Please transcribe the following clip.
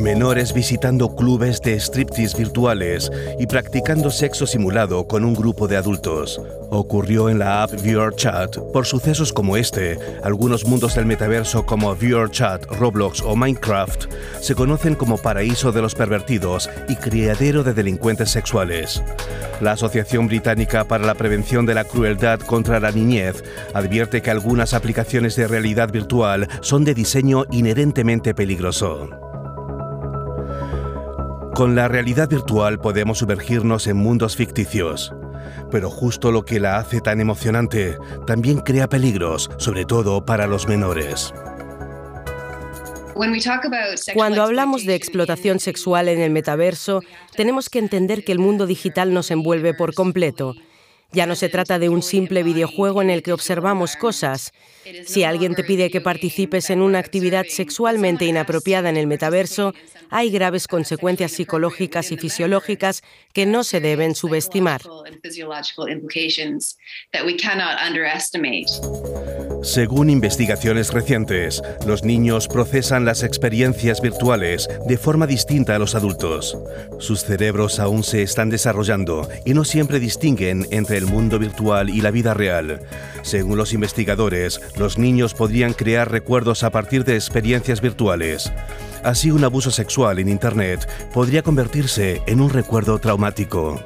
Menores visitando clubes de striptease virtuales y practicando sexo simulado con un grupo de adultos. Ocurrió en la app VRChat. Por sucesos como este, algunos mundos del metaverso como VRChat, Roblox o Minecraft se conocen como paraíso de los pervertidos y criadero de delincuentes sexuales. La Asociación Británica para la Prevención de la Crueldad contra la Niñez advierte que algunas aplicaciones de realidad virtual son de diseño inherentemente peligroso. Con la realidad virtual podemos sumergirnos en mundos ficticios. Pero justo lo que la hace tan emocionante también crea peligros, sobre todo para los menores. Cuando hablamos de explotación sexual en el metaverso, tenemos que entender que el mundo digital nos envuelve por completo ya no se trata de un simple videojuego en el que observamos cosas. Si alguien te pide que participes en una actividad sexualmente inapropiada en el metaverso, hay graves consecuencias psicológicas y fisiológicas que no se deben subestimar. Según investigaciones recientes, los niños procesan las experiencias virtuales de forma distinta a los adultos. Sus cerebros aún se están desarrollando y no siempre distinguen entre el mundo virtual y la vida real. Según los investigadores, los niños podrían crear recuerdos a partir de experiencias virtuales. Así un abuso sexual en Internet podría convertirse en un recuerdo traumático.